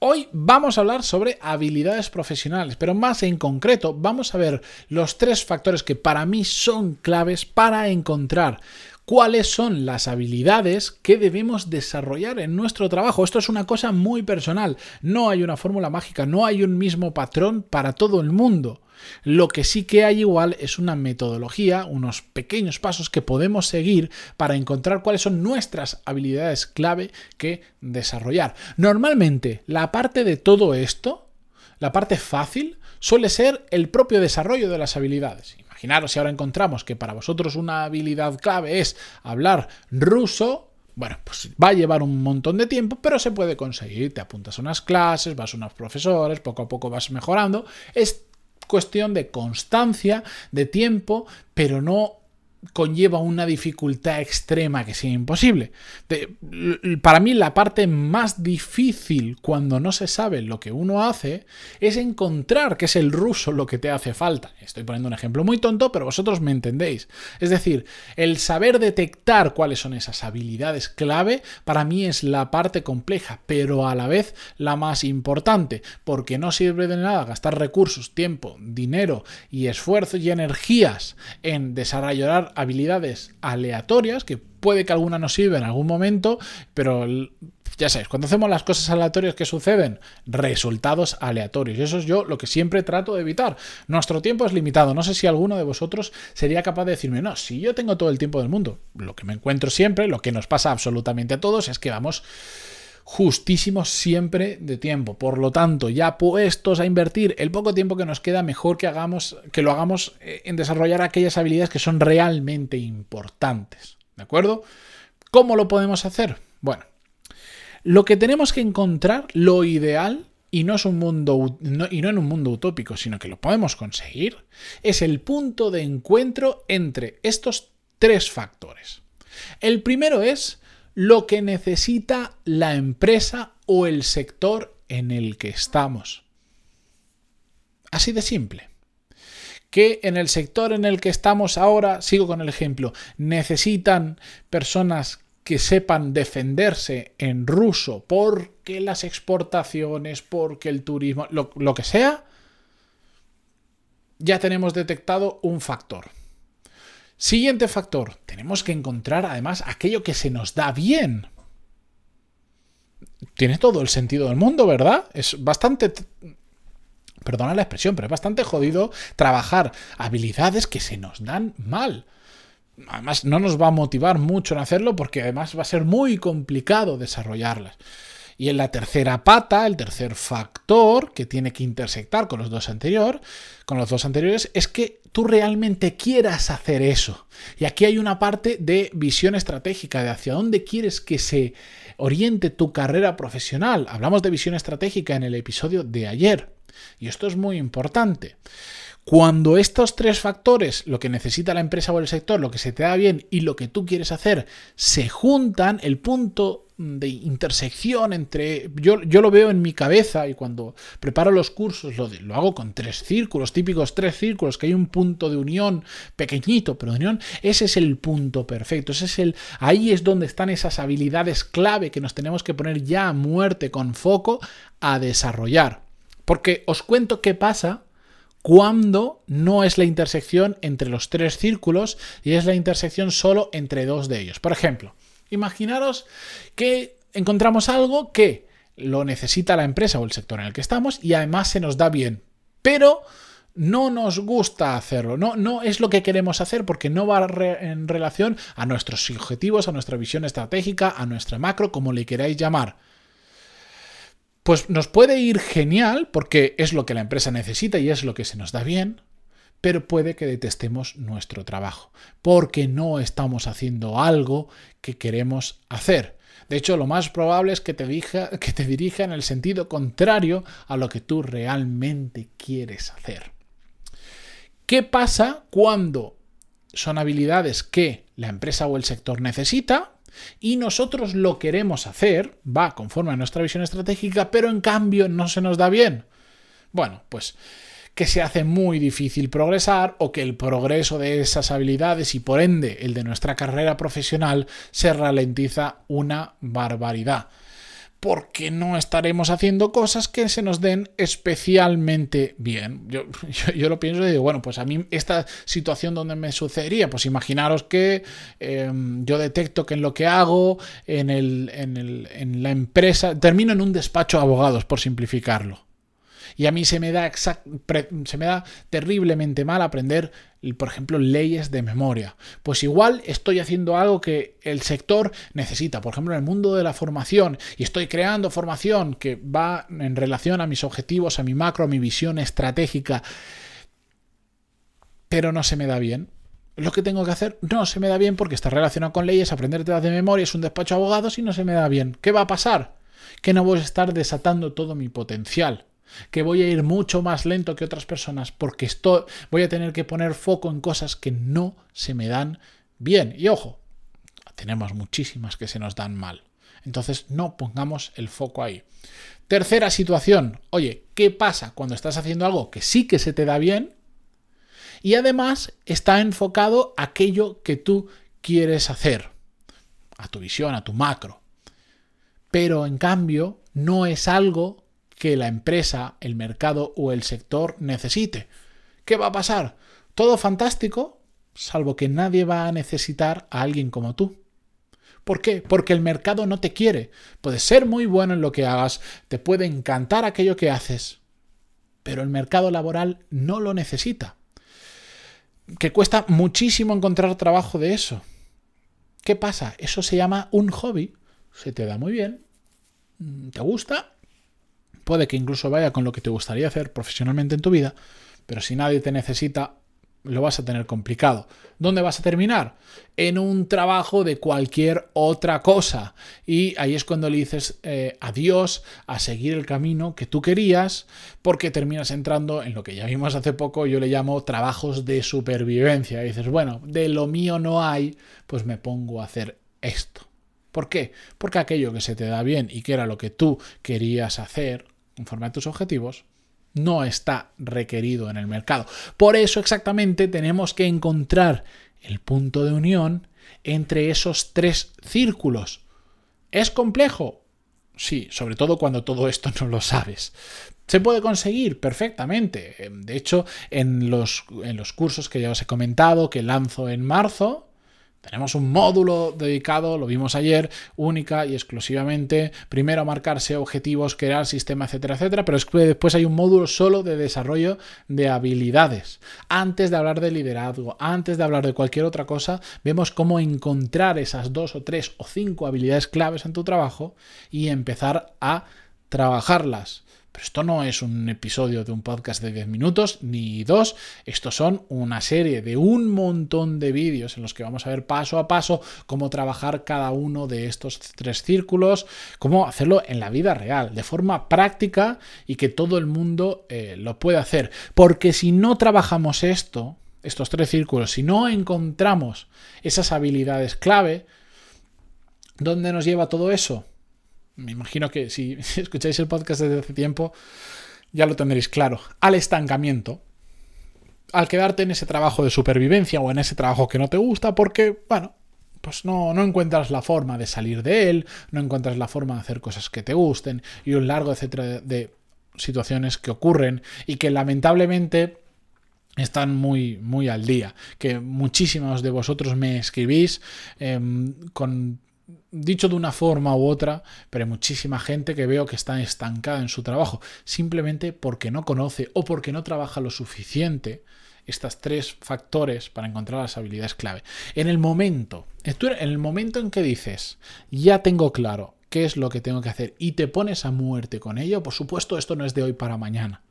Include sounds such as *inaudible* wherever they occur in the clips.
Hoy vamos a hablar sobre habilidades profesionales, pero más en concreto vamos a ver los tres factores que para mí son claves para encontrar cuáles son las habilidades que debemos desarrollar en nuestro trabajo. Esto es una cosa muy personal, no hay una fórmula mágica, no hay un mismo patrón para todo el mundo. Lo que sí que hay igual es una metodología, unos pequeños pasos que podemos seguir para encontrar cuáles son nuestras habilidades clave que desarrollar. Normalmente, la parte de todo esto, la parte fácil, suele ser el propio desarrollo de las habilidades. Imaginaros si ahora encontramos que para vosotros una habilidad clave es hablar ruso, bueno, pues va a llevar un montón de tiempo, pero se puede conseguir. Te apuntas a unas clases, vas a unos profesores, poco a poco vas mejorando. Es cuestión de constancia, de tiempo, pero no conlleva una dificultad extrema que sea imposible. para mí la parte más difícil cuando no se sabe lo que uno hace es encontrar que es el ruso lo que te hace falta. Estoy poniendo un ejemplo muy tonto, pero vosotros me entendéis. Es decir, el saber detectar cuáles son esas habilidades clave para mí es la parte compleja, pero a la vez la más importante, porque no sirve de nada gastar recursos, tiempo, dinero y esfuerzo y energías en desarrollar habilidades aleatorias, que puede que alguna nos sirva en algún momento, pero ya sabéis, cuando hacemos las cosas aleatorias que suceden, resultados aleatorios. Y eso es yo lo que siempre trato de evitar. Nuestro tiempo es limitado. No sé si alguno de vosotros sería capaz de decirme, no, si yo tengo todo el tiempo del mundo, lo que me encuentro siempre, lo que nos pasa absolutamente a todos es que vamos justísimos siempre de tiempo. Por lo tanto, ya puestos a invertir el poco tiempo que nos queda, mejor que hagamos que lo hagamos eh, en desarrollar aquellas habilidades que son realmente importantes. ¿De acuerdo? ¿Cómo lo podemos hacer? Bueno, lo que tenemos que encontrar, lo ideal, y no es un mundo y no en un mundo utópico, sino que lo podemos conseguir, es el punto de encuentro entre estos tres factores. El primero es lo que necesita la empresa o el sector en el que estamos. Así de simple. Que en el sector en el que estamos ahora, sigo con el ejemplo, necesitan personas que sepan defenderse en ruso porque las exportaciones, porque el turismo, lo, lo que sea, ya tenemos detectado un factor. Siguiente factor, tenemos que encontrar además aquello que se nos da bien. Tiene todo el sentido del mundo, ¿verdad? Es bastante... Perdona la expresión, pero es bastante jodido trabajar habilidades que se nos dan mal. Además, no nos va a motivar mucho en hacerlo porque además va a ser muy complicado desarrollarlas. Y en la tercera pata, el tercer factor que tiene que intersectar con los dos anteriores, con los dos anteriores, es que tú realmente quieras hacer eso. Y aquí hay una parte de visión estratégica, de hacia dónde quieres que se oriente tu carrera profesional. Hablamos de visión estratégica en el episodio de ayer. Y esto es muy importante. Cuando estos tres factores, lo que necesita la empresa o el sector, lo que se te da bien y lo que tú quieres hacer, se juntan, el punto de intersección entre... Yo, yo lo veo en mi cabeza y cuando preparo los cursos lo, lo, hago con tres círculos, típicos tres círculos, que hay un punto de unión pequeñito, pero de unión, ese es el punto perfecto, ese es el... Ahí es donde están esas habilidades clave que nos tenemos que poner ya a muerte con foco a desarrollar. Porque os cuento qué pasa cuando no es la intersección entre los tres círculos y es la intersección solo entre dos de ellos. Por ejemplo, imaginaros que encontramos algo que lo necesita la empresa o el sector en el que estamos y además se nos da bien, pero no nos gusta hacerlo, no, no es lo que queremos hacer porque no va en relación a nuestros objetivos, a nuestra visión estratégica, a nuestra macro, como le queráis llamar pues nos puede ir genial porque es lo que la empresa necesita y es lo que se nos da bien, pero puede que detestemos nuestro trabajo porque no estamos haciendo algo que queremos hacer. De hecho, lo más probable es que te, dirija, en el sentido contrario a lo que tú realmente quieres hacer. ¿Qué pasa cuando son habilidades que la empresa o el sector necesita y nosotros lo queremos hacer, va conforme a nuestra visión estratégica, pero en cambio no se nos da bien? Bueno, pues que se hace muy difícil progresar o que el progreso de esas habilidades y por ende el de nuestra carrera profesional se ralentiza una barbaridad. Porque no estaremos haciendo cosas que se nos den especialmente bien. Yo, *laughs* lo pienso y digo, bueno, pues a mí esta situación donde me sucedería, pues imaginaros que em, yo detecto que en lo que hago, en, el, en, el, en la empresa, termino en un despacho de abogados, por simplificarlo y a mí se me da, terriblemente mal aprender, por ejemplo, leyes de memoria. Pues igual estoy haciendo algo que el sector necesita, por ejemplo, en el mundo de la formación, y estoy creando formación que va en relación a mis objetivos, a mi macro, a mi visión estratégica, pero no se me da bien. Lo que tengo que hacer no se me da bien porque está relacionado con leyes, aprender temas de memoria, es un despacho de abogados y no se me da bien. ¿Qué va a pasar? Que no voy a estar desatando todo mi potencial que voy a ir mucho más lento que otras personas porque estoy, voy a tener que poner foco en cosas que no se me dan bien. Y ojo, tenemos muchísimas que se nos dan mal. Entonces no pongamos el foco ahí. Tercera situación, oye, ¿qué pasa cuando estás haciendo algo que sí que se te da bien y además está enfocado a aquello que tú quieres hacer, a tu visión, a tu macro? Pero en cambio no es algo que la empresa, el mercado o el sector necesite. ¿Qué va a pasar? Todo fantástico, salvo que nadie va a necesitar a alguien como tú. ¿Por qué? Porque el mercado no te quiere. Puedes ser muy bueno en lo que hagas, te puede encantar aquello que haces, pero el mercado laboral no lo necesita. Que cuesta muchísimo encontrar trabajo de eso. ¿Qué pasa? Eso se llama un hobby. Se te da muy bien, te gusta Puede que incluso vaya con lo que te gustaría hacer profesionalmente en tu vida, pero si nadie te necesita, lo vas a tener complicado. ¿Dónde vas a terminar? En un trabajo de cualquier otra cosa. Y ahí es cuando le dices eh, adiós a seguir el camino que tú querías, porque terminas entrando en lo que ya vimos hace poco, yo le llamo trabajos de supervivencia. Dices, bueno, de lo mío no hay, pues me pongo a hacer esto. ¿Por qué? Porque aquello que se te da bien y que era lo que tú querías hacer conforme a tus objetivos, no está requerido en el mercado. Por eso exactamente tenemos que encontrar el punto de unión entre esos tres círculos. ¿Es complejo? Sí, sobre todo cuando todo esto no lo sabes. Se puede conseguir perfectamente. De hecho, en los, en los cursos que ya os he comentado, que lanzo en marzo, tenemos un módulo dedicado, lo vimos ayer, única y exclusivamente, primero marcarse objetivos, crear sistema, etcétera, etcétera, pero después hay un módulo solo de desarrollo de habilidades. Antes de hablar de liderazgo, antes de hablar de cualquier otra cosa, vemos cómo encontrar esas dos o tres o cinco habilidades claves en tu trabajo y empezar a trabajarlas esto no es un episodio de un podcast de 10 minutos ni dos, estos son una serie de un montón de vídeos en los que vamos a ver paso a paso cómo trabajar cada uno de estos tres círculos, cómo hacerlo en la vida real, de forma práctica y que todo el mundo eh, lo pueda hacer. Porque si no trabajamos esto, estos tres círculos, si no encontramos esas habilidades clave, ¿dónde nos lleva todo eso? Me imagino que *laughs* si escucháis el podcast desde hace tiempo, ya lo tendréis claro, al estancamiento, al quedarte en ese trabajo de supervivencia o en ese trabajo que no te gusta porque, bueno, pues no, no encuentras la forma de salir de él, no encuentras la forma de hacer cosas que te gusten y un largo etcétera de situaciones que ocurren y que lamentablemente están muy, muy al día, que muchísimos de vosotros me escribís em, con dicho de una forma u otra, pero hay muchísima gente que veo que está estancada en su trabajo, simplemente porque no conoce o porque no trabaja lo suficiente estas tres factores para encontrar las habilidades clave. En el momento, en el momento en que dices, ya tengo claro qué es lo que tengo que hacer y te pones a muerte con ello, por supuesto esto no es de hoy para mañana.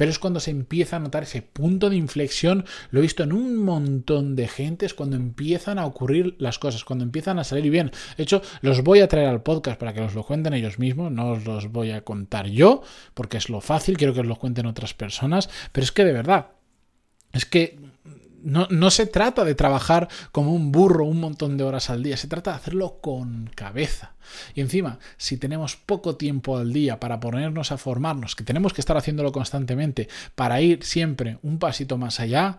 Pero es cuando se empieza a notar ese punto de inflexión, lo he visto en un montón de gente, es cuando empiezan a ocurrir las cosas, cuando empiezan a salir bien. De hecho, los voy a traer al podcast para que os lo cuenten ellos mismos, no os los voy a contar yo, porque es lo fácil, quiero que os lo cuenten otras personas, pero es que de verdad, es que no, se trata de trabajar como un burro un montón de horas al día, se trata de hacerlo con cabeza. Y encima, si tenemos poco tiempo al día para ponernos a formarnos, que tenemos que estar haciéndolo constantemente, para ir siempre un pasito más allá,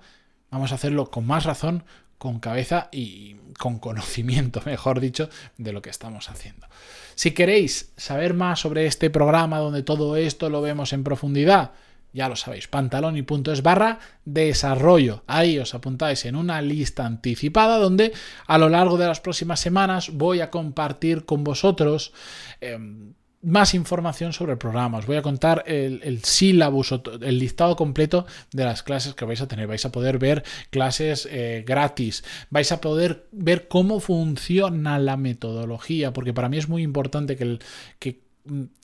vamos a hacerlo con más razón, con cabeza y con conocimiento, *laughs* mejor dicho, de lo que estamos haciendo. Si queréis saber más sobre este programa donde todo esto lo vemos en profundidad, ya lo sabéis, pantaloni.es barra desarrollo. Ahí os apuntáis en una lista anticipada donde a lo largo de las próximas semanas voy a compartir con vosotros em, más información sobre el programa. Os voy a contar el, el sílabus, el listado completo de las clases que vais a tener. Vais a poder ver clases eh, gratis. Vais a poder ver cómo funciona la metodología, porque para mí es muy importante que, el, que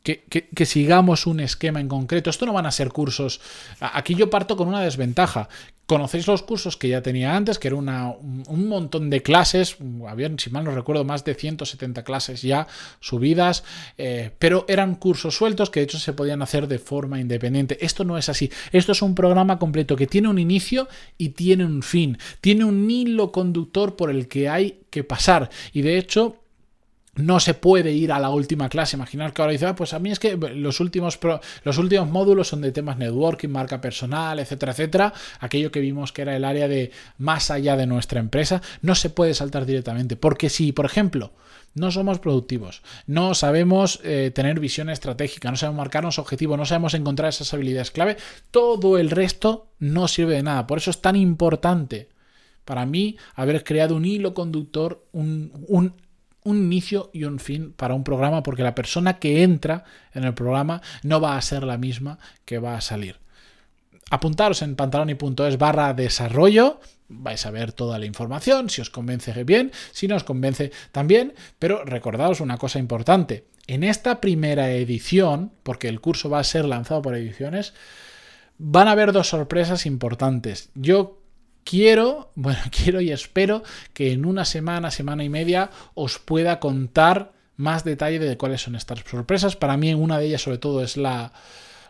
que, sigamos un esquema en concreto. Esto no van a ser cursos. Aquí yo parto con una desventaja. Conocéis los cursos que ya tenía antes, que era una, un montón de clases, habían, si mal no recuerdo, más de 170 clases ya subidas, eh, pero eran cursos sueltos que de hecho se podían hacer de forma independiente. Esto no es así. Esto es un programa completo que tiene un inicio y tiene un fin. Tiene un hilo conductor por el que hay que pasar. Y de hecho, no se puede ir a la última clase. Imaginar que ahora dice, ah, pues a mí es que los últimos, los últimos módulos son de temas networking, marca personal, etcétera, etcétera. Aquello que vimos que era el área de más allá de nuestra empresa, no se puede saltar directamente. Porque si, por ejemplo, no somos productivos, no sabemos eh, tener visión estratégica, no sabemos marcarnos objetivos, no sabemos encontrar esas habilidades clave, todo el resto no sirve de nada. Por eso es tan importante para mí haber creado un hilo conductor, un, un un inicio y un fin para un programa porque la persona que entra en el programa no va a ser la misma que va a salir. Apuntaros en pantaloni.es barra desarrollo, vais a ver toda la información, si os convence bien, si no os convence también, pero recordaos una cosa importante, en esta primera edición, porque el curso va a ser lanzado por ediciones, van a haber dos sorpresas importantes. Yo quiero, bueno, *laughs* quiero y espero que en una semana, semana y media os pueda contar más detalle de cuáles son estas sorpresas. Para mí una de ellas sobre todo es la,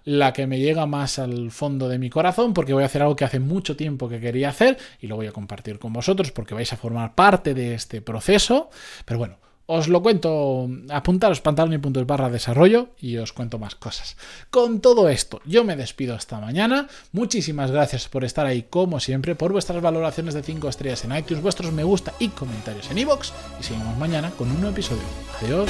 la que me llega más al fondo de mi corazón porque voy a hacer algo que hace mucho tiempo que quería hacer y lo voy a compartir con vosotros porque vais a formar parte de este proceso. Pero bueno, os lo cuento, apuntaros pantaloni.es barra desarrollo y os cuento más cosas. Con todo esto, yo me despido hasta mañana. Muchísimas gracias por estar ahí como siempre, por vuestras valoraciones de 5 estrellas en iTunes, vuestros me gusta y comentarios en iVoox. Y seguimos mañana con un nuevo episodio. Adiós.